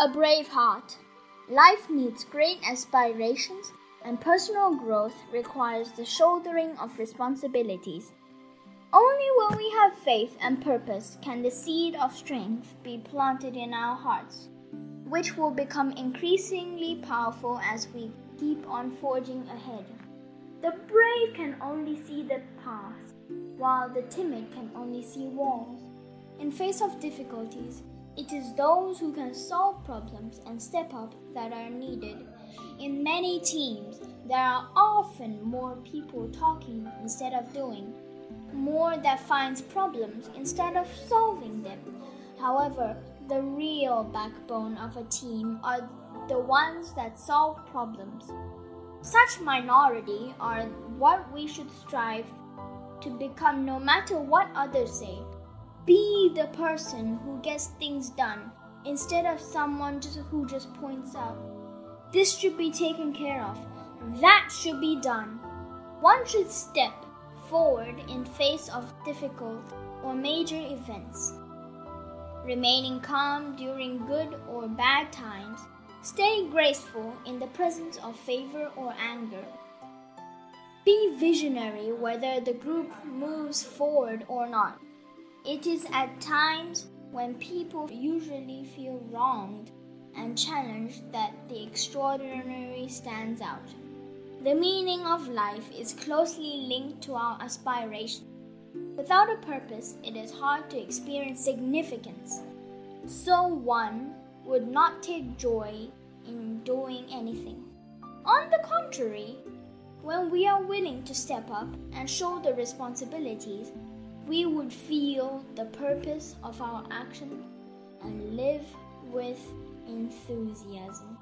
A brave heart. Life needs great aspirations, and personal growth requires the shouldering of responsibilities. Only when we have faith and purpose can the seed of strength be planted in our hearts, which will become increasingly powerful as we keep on forging ahead. The brave can only see the path, while the timid can only see walls. In face of difficulties, it is those who can solve problems and step up that are needed. In many teams, there are often more people talking instead of doing, more that finds problems instead of solving them. However, the real backbone of a team are the ones that solve problems. Such minority are what we should strive to become no matter what others say. Be the person who gets things done instead of someone just, who just points out. This should be taken care of. That should be done. One should step forward in face of difficult or major events. Remaining calm during good or bad times, stay graceful in the presence of favor or anger. Be visionary whether the group moves forward or not. It is at times when people usually feel wronged and challenged that the extraordinary stands out. The meaning of life is closely linked to our aspirations. Without a purpose, it is hard to experience significance. So one would not take joy in doing anything. On the contrary, when we are willing to step up and shoulder responsibilities, we would feel the purpose of our action and live with enthusiasm.